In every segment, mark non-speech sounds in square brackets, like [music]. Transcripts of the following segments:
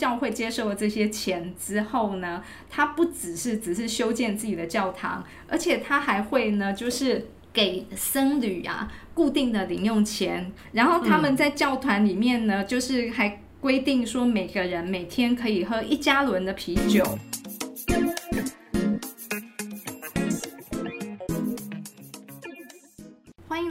教会接受了这些钱之后呢，他不只是只是修建自己的教堂，而且他还会呢，就是给僧侣啊固定的零用钱，然后他们在教团里面呢，就是还规定说每个人每天可以喝一加仑的啤酒。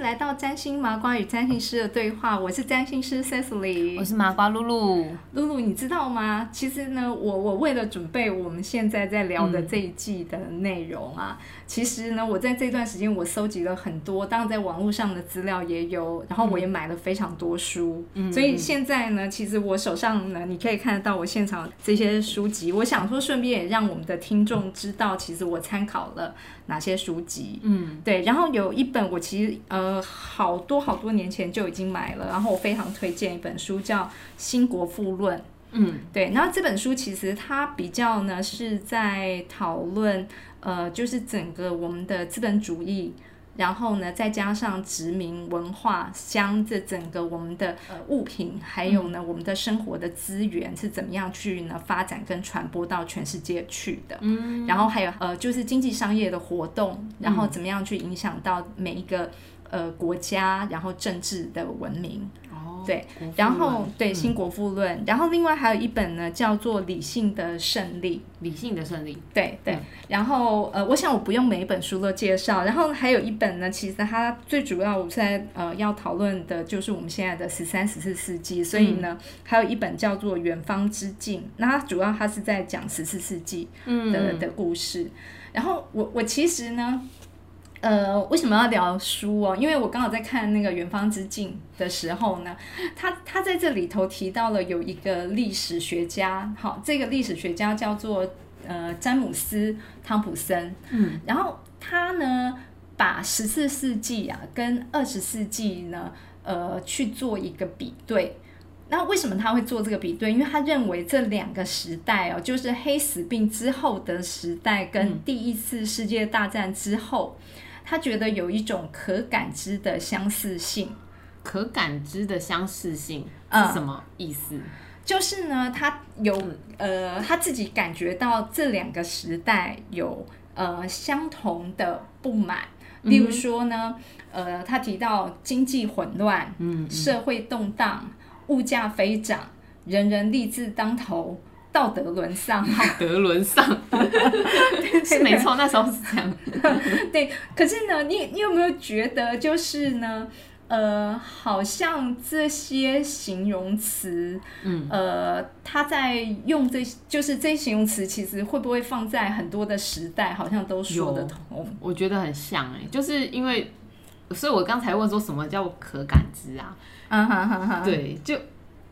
来到占星麻瓜与占星师的对话，我是占星师 Cecily，我是麻瓜露露。露露，你知道吗？其实呢，我我为了准备我们现在在聊的这一季的内容啊，其实呢，我在这段时间我搜集了很多，当然在网络上的资料也有，然后我也买了非常多书，所以现在呢，其实我手上呢，你可以看得到我现场这些书籍。我想说，顺便也让我们的听众知道，其实我参考了哪些书籍。嗯，对。然后有一本我其实呃好多好多年前就已经买了，然后我非常推荐一本书叫《新国富论》。嗯，对。然后这本书其实它比较呢是在讨论呃，就是整个我们的资本主义。然后呢，再加上殖民文化，将这整个我们的呃物品，还有呢我们的生活的资源是怎么样去呢发展跟传播到全世界去的。嗯，然后还有呃就是经济商业的活动，然后怎么样去影响到每一个呃国家，然后政治的文明。对，然后对《新国富论》，然后另外还有一本呢，叫做《理性的胜利》。理性的胜利，对对。然后呃，我想我不用每一本书都介绍。然后还有一本呢，其实它最主要我现在呃要讨论的就是我们现在的十三、十四世纪。所以呢，还有一本叫做《远方之境》，那它主要它是在讲十四世纪的的故事。然后我我其实呢。呃，为什么要聊书哦？因为我刚好在看那个《远方之境》的时候呢，他他在这里头提到了有一个历史学家，好，这个历史学家叫做呃詹姆斯汤普森，嗯，然后他呢把十四世纪啊跟二十世纪呢呃去做一个比对。那为什么他会做这个比对？因为他认为这两个时代哦，就是黑死病之后的时代跟第一次世界大战之后。他觉得有一种可感知的相似性，可感知的相似性是什么意思？就是呢，他有呃，他自己感觉到这两个时代有呃相同的不满。例如说呢，呃，他提到经济混乱，嗯，社会动荡，物价飞涨，人人立志当头。道德沦丧，道德沦丧，是没错，那时候是这样。[laughs] 对，可是呢，你你有没有觉得，就是呢，呃，好像这些形容词，嗯，呃，他在用这，就是这些形容词，其实会不会放在很多的时代，好像都说得通？我觉得很像哎，就是因为，所以我刚才问说什么叫可感知啊？嗯哼哼哼，对，就。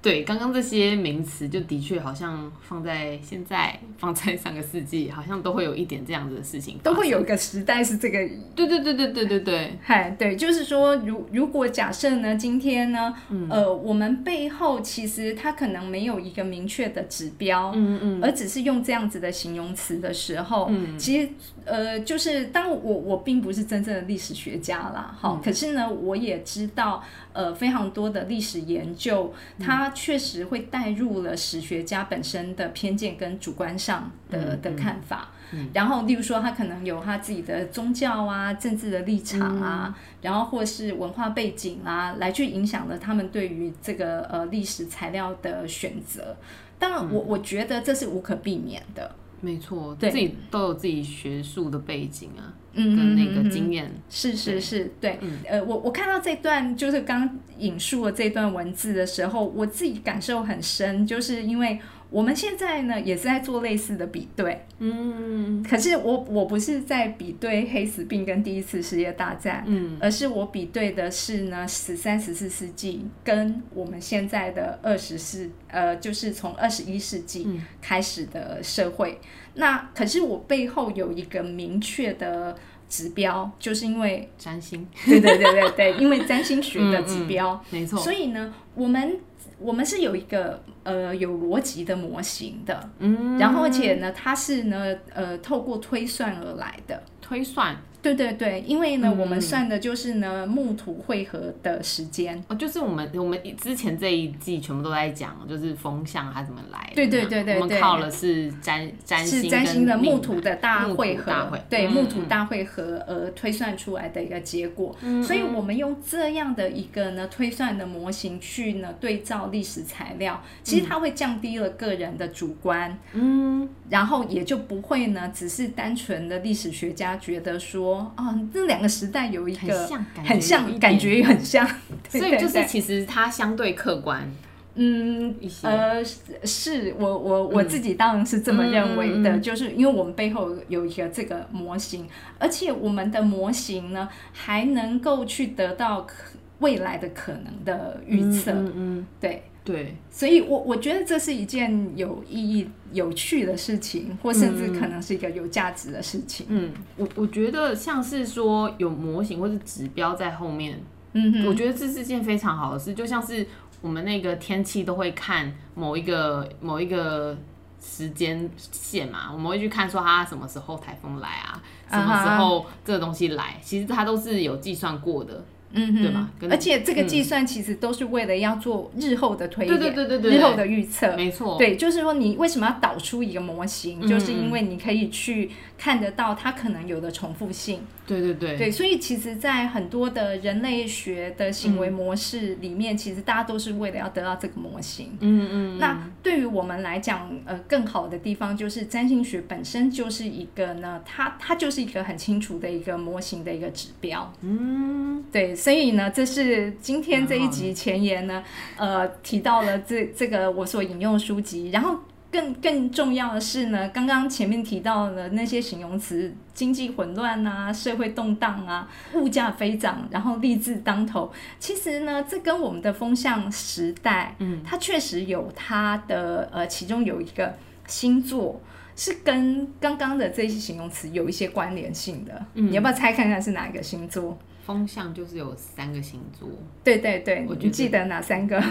对，刚刚这些名词就的确好像放在现在，放在上个世纪，好像都会有一点这样子的事情，都会有一个时代是这个。对对对对对对对，嗨，[laughs] 对，就是说，如如果假设呢，今天呢，呃，我们背后其实它可能没有一个明确的指标，嗯嗯，而只是用这样子的形容词的时候，嗯，其实呃，就是当我我并不是真正的历史学家啦，好，可是呢，我也知道。呃，非常多的历史研究，它确实会带入了史学家本身的偏见跟主观上的的看法。然后，例如说，他可能有他自己的宗教啊、政治的立场啊，然后或是文化背景啊，来去影响了他们对于这个呃历史材料的选择。当然，我我觉得这是无可避免的。没错，自己都有自己学术的背景啊。跟那个经验是是是对，呃，我我看到这段就是刚引述的这段文字的时候，我自己感受很深，就是因为我们现在呢也是在做类似的比对，嗯，可是我我不是在比对黑死病跟第一次世界大战，嗯，而是我比对的是呢十三十四世纪跟我们现在的二十世，呃，就是从二十一世纪开始的社会。那可是我背后有一个明确的指标，就是因为占星，对对对对对，因为占星学的 [laughs] 指标，没错。所以呢，我们我们是有一个呃有逻辑的模型的，嗯，然后而且呢，它是呢呃透过推算而来的。推算。对对对，因为呢，我们算的就是呢木土汇合的时间。哦，就是我们我们之前这一季全部都在讲，就是风向它怎么来。对对对对，我们靠的是占占星占星的木土的大汇合，对木土大汇合而推算出来的一个结果。嗯所以我们用这样的一个呢推算的模型去呢对照历史材料，其实它会降低了个人的主观，嗯，然后也就不会呢只是单纯的历史学家觉得说。啊，这两个时代有一个很像，感觉很像，[laughs] 所以就是其实它相对客观，嗯，呃，是我我我自己当然是这么认为的，就是因为我们背后有一个这个模型，而且我们的模型呢还能够去得到可未来的可能的预测，嗯嗯，对。对，所以，我我觉得这是一件有意义、有趣的事情，或甚至可能是一个有价值的事情。嗯，我我觉得像是说有模型或是指标在后面，嗯，我觉得这是件非常好的事。就像是我们那个天气都会看某一个某一个时间线嘛，我们会去看说它什么时候台风来啊，什么时候这个东西来，其实它都是有计算过的。嗯，对吧？而且这个计算其实都是为了要做日后的推演，对对对对日后的预测，没错。对，就是说你为什么要导出一个模型，就是因为你可以去看得到它可能有的重复性。对对对，对，所以其实，在很多的人类学的行为模式里面，其实大家都是为了要得到这个模型。嗯嗯。那对于我们来讲，呃，更好的地方就是占星学本身就是一个呢，它它就是一个很清楚的一个模型的一个指标。嗯，对，所以呢，这是今天这一集前言呢，呃，提到了这这个我所引用书籍，然后。更更重要的是呢，刚刚前面提到的那些形容词，经济混乱啊，社会动荡啊，物价飞涨，然后利字当头，其实呢，这跟我们的风向时代，嗯，它确实有它的呃，其中有一个星座是跟刚刚的这些形容词有一些关联性的。你要不要猜看看是哪一个星座？风向就是有三个星座。对对对，你记得哪三个？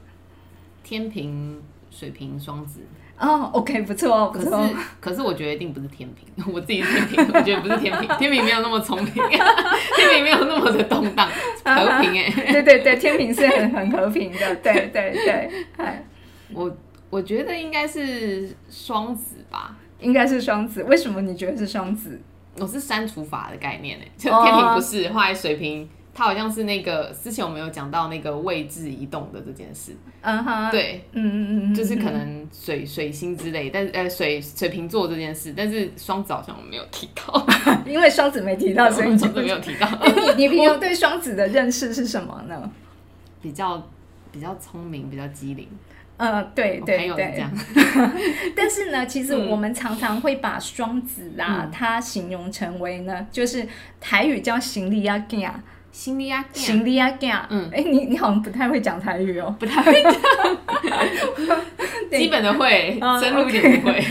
[laughs] 天平。水瓶、双子哦，OK，不错，不错。可是，可是我觉得一定不是天平，[laughs] 我自己天平，我觉得不是天平，[laughs] 天平没有那么聪明，[laughs] 天平没有那么的动荡，和平哎。对对对，天平是很很和平的，对对对。哎，我我觉得应该是双子吧，应该是双子。为什么你觉得是双子？我是删除法的概念哎，就天平不是，后来水瓶。它好像是那个之前我们有讲到那个位置移动的这件事，嗯哼，对，嗯嗯嗯，就是可能水水星之类，但是呃水水瓶座这件事，但是双子好像我们没有提到，[laughs] 因为双子没提到，[laughs] 所以双子没有提到。[laughs] 你你平常对双子的认识是什么呢？比较比较聪明，比较机灵。呃，对对对，但是呢，其实我们常常会把双子啊，它形容成为呢，就是台语叫行李啊，行李啊，行李啊，嗯，哎，你你好像不太会讲台语哦，不太会讲，[laughs] 基本的会，深入一点不会。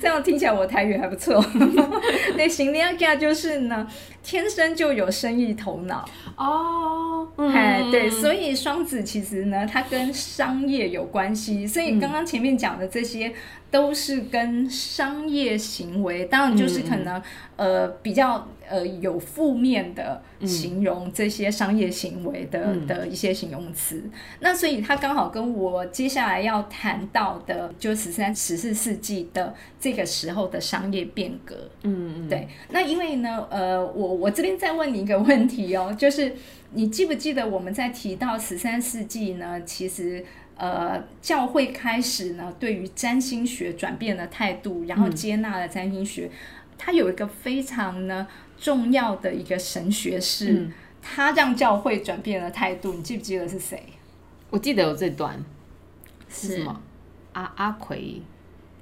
这样听起来我台语还不错。[laughs] 对，行李啊，就是呢，天生就有生意头脑哦。哎，对，所以双子其实呢，它跟商业有关系。所以刚刚前面讲的这些。都是跟商业行为，当然就是可能呃比较呃有负面的形容这些商业行为的的一些形容词。那所以它刚好跟我接下来要谈到的，就十三十四世纪的这个时候的商业变革。嗯嗯，对。那因为呢，呃，我我这边再问你一个问题哦，就是你记不记得我们在提到十三世纪呢？其实。呃，教会开始呢，对于占星学转变了态度，然后接纳了占星学。它有一个非常呢重要的一个神学士，他让教会转变了态度。你记不记得是谁？我记得有这段是什么？阿阿奎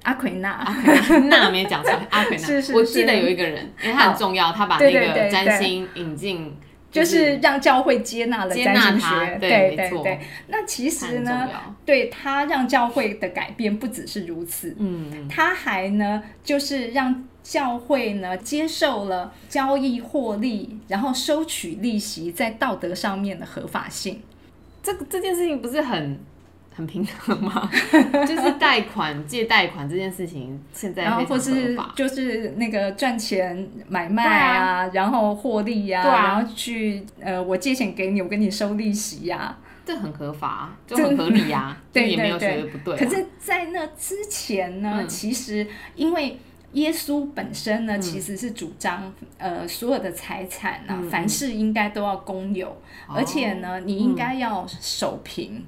阿奎那 [laughs] 那没讲错，阿奎那。我记得有一个人，因为他很重要，他把那个占星引进。就是让教会接纳了占星学，对对对。那其实呢，对他让教会的改变不只是如此，嗯，他还呢，就是让教会呢接受了交易获利，然后收取利息在道德上面的合法性。这个这件事情不是很很平衡吗？[laughs] 就是贷款借贷款这件事情，现在然后或是就是那个赚钱买卖啊，然后获利呀，然后去呃，我借钱给你，我跟你收利息呀，这很合法，就很合理 [laughs] 呀，对，也没有觉得不对。可是，在那之前呢，其实因为耶稣本身呢，其实是主张呃，所有的财产呢，凡事应该都要公有，而且呢，你应该要守平。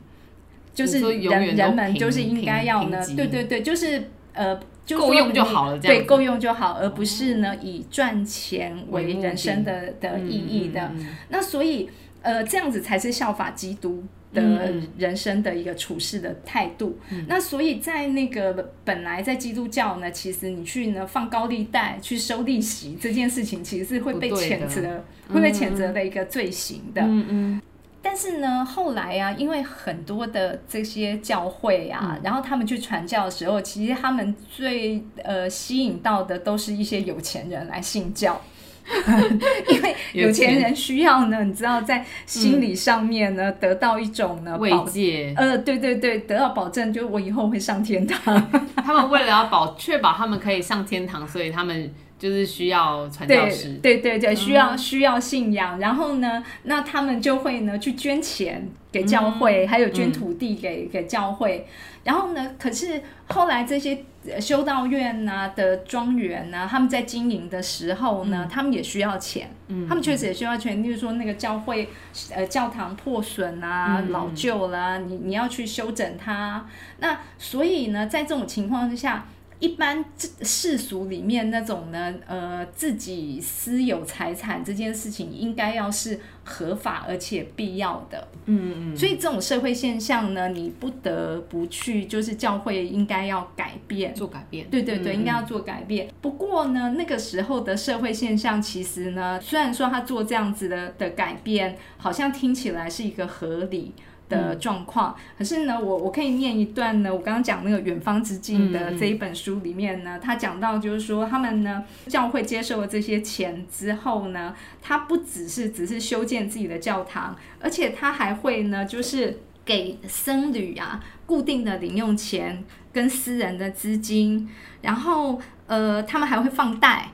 就是人人们就是应该要呢，对对对，就是呃，够用就好了，对，够用就好，而不是呢以赚钱为人生的的。意义的。那所以呃，这样子才是效法基督的人生的一个处事的态度。那所以在那个本来在基督教呢，其实你去呢放高利贷去收利息这件事情，其实是会被谴责，会被谴责的一个罪行的。嗯嗯。但是呢，后来呀，因为很多的这些教会啊，然后他们去传教的时候，其实他们最呃吸引到的都是一些有钱人来信教，[laughs] 因为有钱人需要呢，你知道，在心理上面呢得到一种呢慰藉，呃，对对对，得到保证，就我以后会上天堂。[laughs] 他们为了要保确保他们可以上天堂，所以他们。就是需要传教士，对对对，需要需要信仰，然后呢，那他们就会呢去捐钱给教会，还有捐土地给给教会，然后呢，可是后来这些修道院呐的庄园呐，他们在经营的时候呢，他们也需要钱，嗯，他们确实也需要钱，例如说那个教会呃教堂破损啊、老旧啦，你你要去修整它，那所以呢，在这种情况之下。一般世俗里面那种呢，呃，自己私有财产这件事情，应该要是合法而且必要的。嗯嗯。所以这种社会现象呢，你不得不去，就是教会应该要改变，做改变。对对对，应该要做改变。不过呢，那个时候的社会现象，其实呢，虽然说他做这样子的的改变，好像听起来是一个合理。的状况，可是呢，我我可以念一段呢。我刚刚讲那个《远方之境》的这一本书里面呢，他讲到就是说，他们呢教会接受了这些钱之后呢，他不只是只是修建自己的教堂，而且他还会呢，就是给僧侣啊固定的零用钱跟私人的资金，然后呃，他们还会放贷。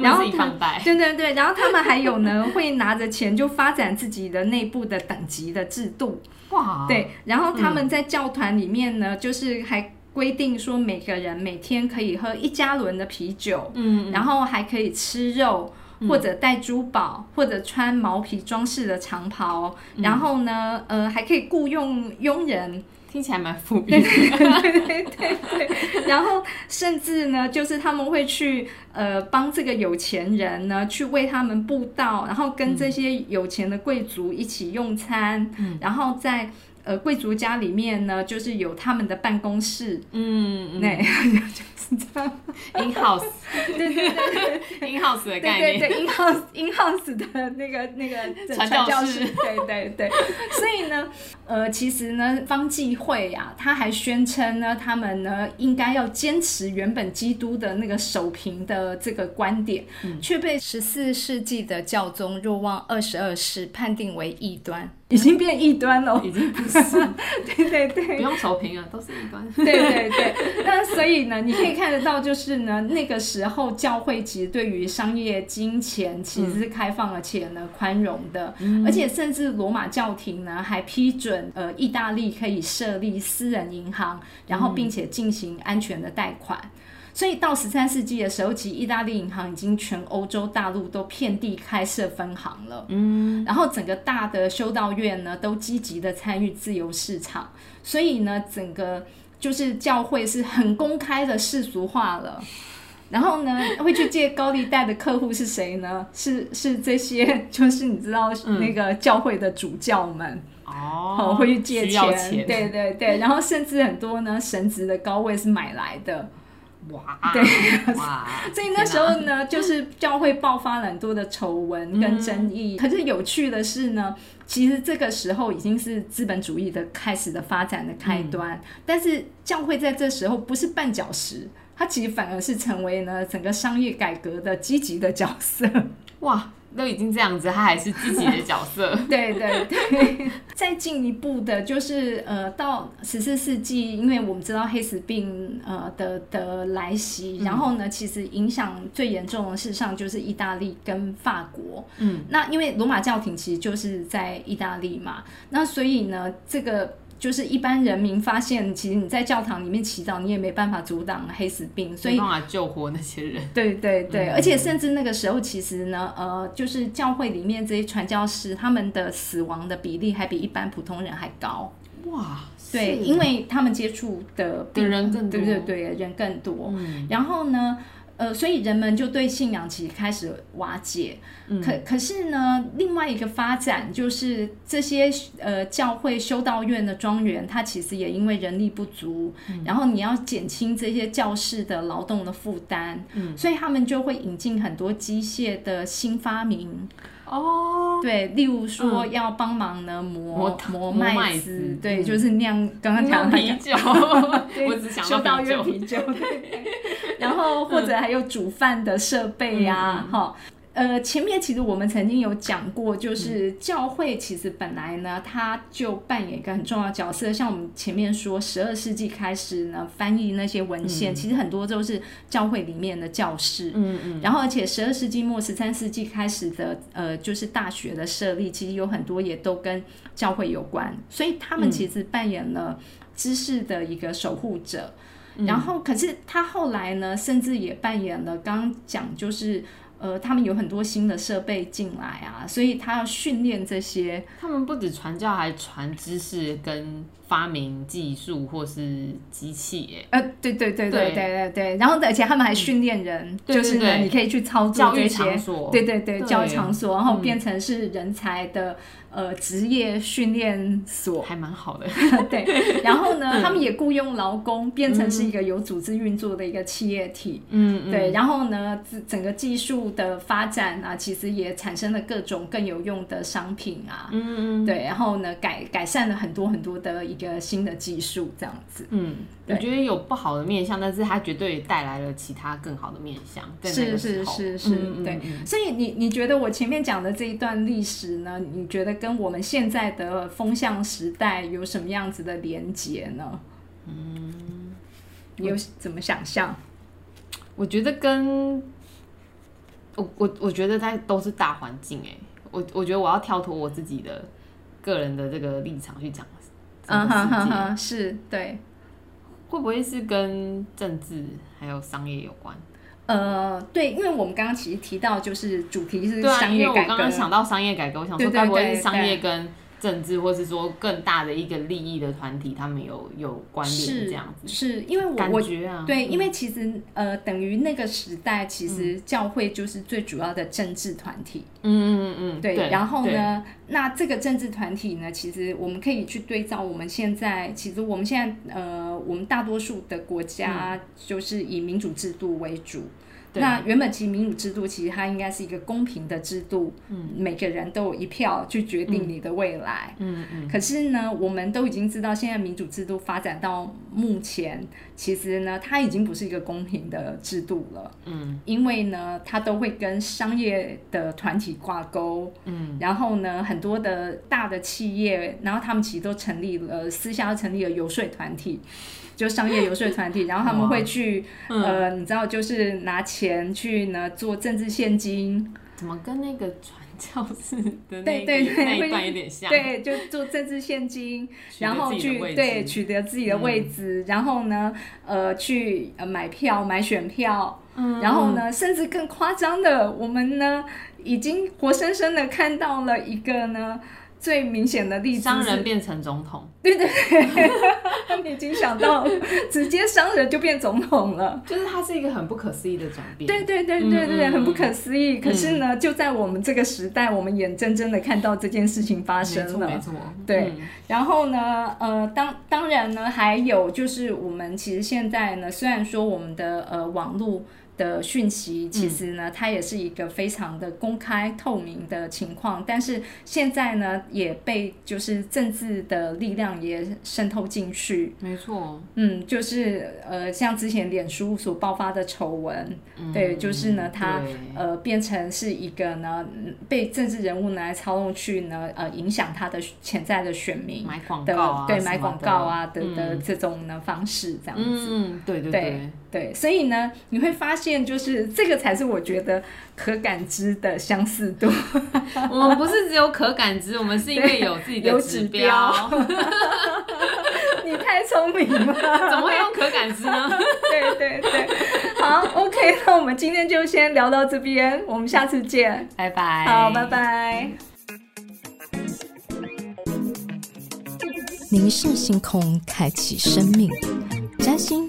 然后放贷，对对对，然后他们还有呢，会拿着钱就发展自己的内部的等级的制度。哇，对，然后他们在教团里面呢，就是还规定说每个人每天可以喝一加仑的啤酒，嗯，然后还可以吃肉，或者戴珠宝，或者穿毛皮装饰的长袍，然后呢，呃，还可以雇佣佣人。听起来蛮富裕，[laughs] 对对对对。然后甚至呢，就是他们会去呃帮这个有钱人呢去为他们布道，然后跟这些有钱的贵族一起用餐，然后在呃贵族家里面呢，就是有他们的办公室，嗯，那。In house，对 [laughs] 对对，In house 的概念，对对对，In house In house 的那个那个传教士，对对对。所以呢，呃，其实呢，方济会呀，他还宣称呢，他们呢应该要坚持原本基督的那个守平的这个观点，却被十四世纪的教宗若望二十二世判定为异端。已经变异端了，已经不是，[laughs] 对对对，不用守平了，都是异端。[laughs] 对对对，那所以呢，你可以看得到，就是呢，那个时候教会其实对于商业金钱其实是开放而且呢宽容的，而且甚至罗马教廷呢还批准呃意大利可以设立私人银行，然后并且进行安全的贷款。所以到十三世纪的时候，其实意大利银行已经全欧洲大陆都遍地开设分行了。嗯，然后整个大的修道院呢，都积极的参与自由市场，所以呢，整个就是教会是很公开的世俗化了。然后呢，会去借高利贷的客户是谁呢？是是这些，就是你知道那个教会的主教们哦，会去借钱，对对对。然后甚至很多呢，神职的高位是买来的。哇，对，[laughs] 所以那时候呢，就是教会爆发了很多的丑闻跟争议。可是有趣的是呢，其实这个时候已经是资本主义的开始的发展的开端。但是教会在这时候不是绊脚石，它其实反而是成为呢整个商业改革的积极的角色。哇，都已经这样子，他还是自己的角色。对 [laughs] 对对。[laughs] 再进一步的，就是呃，到十四世纪，因为我们知道黑死病呃的的来袭，然后呢，其实影响最严重的事实上就是意大利跟法国。嗯。那因为罗马教廷其实就是在意大利嘛，那所以呢，这个。就是一般人民发现，其实你在教堂里面祈祷，你也没办法阻挡黑死病，所以没办法救活那些人。[laughs] 对对对，而且甚至那个时候，其实呢，呃，就是教会里面这些传教士，他们的死亡的比例还比一般普通人还高。哇，对，因为他们接触的人更多，对对对，人更多。然后呢？呃，所以人们就对信仰其实开始瓦解。可可是呢，另外一个发展就是这些呃教会修道院的庄园，它其实也因为人力不足，然后你要减轻这些教士的劳动的负担，所以他们就会引进很多机械的新发明。哦，对，例如说要帮忙呢磨磨麦子，对，就是酿刚刚讲的啤酒，我只想到啤酒，然后或者还有煮饭的设备呀，哈。呃，前面其实我们曾经有讲过，就是教会其实本来呢，它就扮演一个很重要的角色。像我们前面说，十二世纪开始呢，翻译那些文献，其实很多都是教会里面的教士。嗯嗯。然后，而且十二世纪末、十三世纪开始的，呃，就是大学的设立，其实有很多也都跟教会有关。所以他们其实扮演了知识的一个守护者。然后，可是他后来呢，甚至也扮演了刚刚讲就是。呃，他们有很多新的设备进来啊，所以他要训练这些。他们不止传教，还传知识跟发明技术或是机器。哎，呃，对对对对对对对。然后，而且他们还训练人，就是呢，你可以去操作这些。对对对，教育场所，然后变成是人才的。呃，职业训练所还蛮好的，[laughs] 对。然后呢，他们也雇佣劳工，变成是一个有组织运作的一个企业体。嗯，对。然后呢，整个技术的发展啊，其实也产生了各种更有用的商品啊。嗯嗯。对，然后呢，改改善了很多很多的一个新的技术，这样子。嗯，我觉得有不好的面相，但是它绝对带来了其他更好的面相。是是是是，对。所以你你觉得我前面讲的这一段历史呢？你觉得跟跟我们现在的风向时代有什么样子的连接呢？嗯，你有怎么想象？我觉得跟我我我觉得它都是大环境哎，我我觉得我要跳脱我自己的个人的这个立场去讲，嗯哼哼哼，是对，会不会是跟政治还有商业有关？呃，对，因为我们刚刚其实提到，就是主题是商业改革。我刚刚想到商业改革，我想说该不会是商业跟政治，或是说更大的一个利益的团体，他们有有关联这样子。是因为我感觉啊，对，因为其实呃，等于那个时代，其实教会就是最主要的政治团体。嗯嗯嗯，对。然后呢，那这个政治团体呢，其实我们可以去对照我们现在，其实我们现在呃，我们大多数的国家就是以民主制度为主。那原本其实民主制度其实它应该是一个公平的制度，嗯，每个人都有一票去决定你的未来，嗯嗯。可是呢，我们都已经知道，现在民主制度发展到目前，其实呢，它已经不是一个公平的制度了，嗯，因为呢，它都会跟商业的团体挂钩，嗯，然后呢，很多的大的企业，然后他们其实都成立了私下成立了游说团体。就商业游说团体，然后他们会去，呃，你知道，就是拿钱去呢做政治现金，怎么跟那个传教士的那那一段有点像？对，就做政治现金，然后去对取得自己的位置，然后呢，呃，去呃买票买选票，然后呢，甚至更夸张的，我们呢已经活生生的看到了一个呢。最明显的例子，商人变成总统。对对已经想到，直接商人就变总统了，就是它是一个很不可思议的转变。对对对对对，很不可思议。可是呢，就在我们这个时代，我们眼睁睁的看到这件事情发生了。没错，对。然后呢，呃，当当然呢，还有就是我们其实现在呢，虽然说我们的呃网络。的讯息，其实呢，它也是一个非常的公开透明的情况。但是现在呢，也被就是政治的力量也渗透进去。没错，嗯，就是呃，像之前脸书所爆发的丑闻，对，就是呢，它呃变成是一个呢被政治人物拿来操纵去呢呃影响他的潜在的选民买广告啊，对，买广告啊的的这种呢方式这样子。嗯，对对对对，所以呢，你会发现，就是这个才是我觉得可感知的相似度。[laughs] 我们不是只有可感知，我们是因为有自己的 [laughs] 指标。[laughs] 你太聪明了，怎么会用可感知呢？对对对，好，OK，那我们今天就先聊到这边，我们下次见，拜拜。好，拜拜。凝视星空，开启生命。占星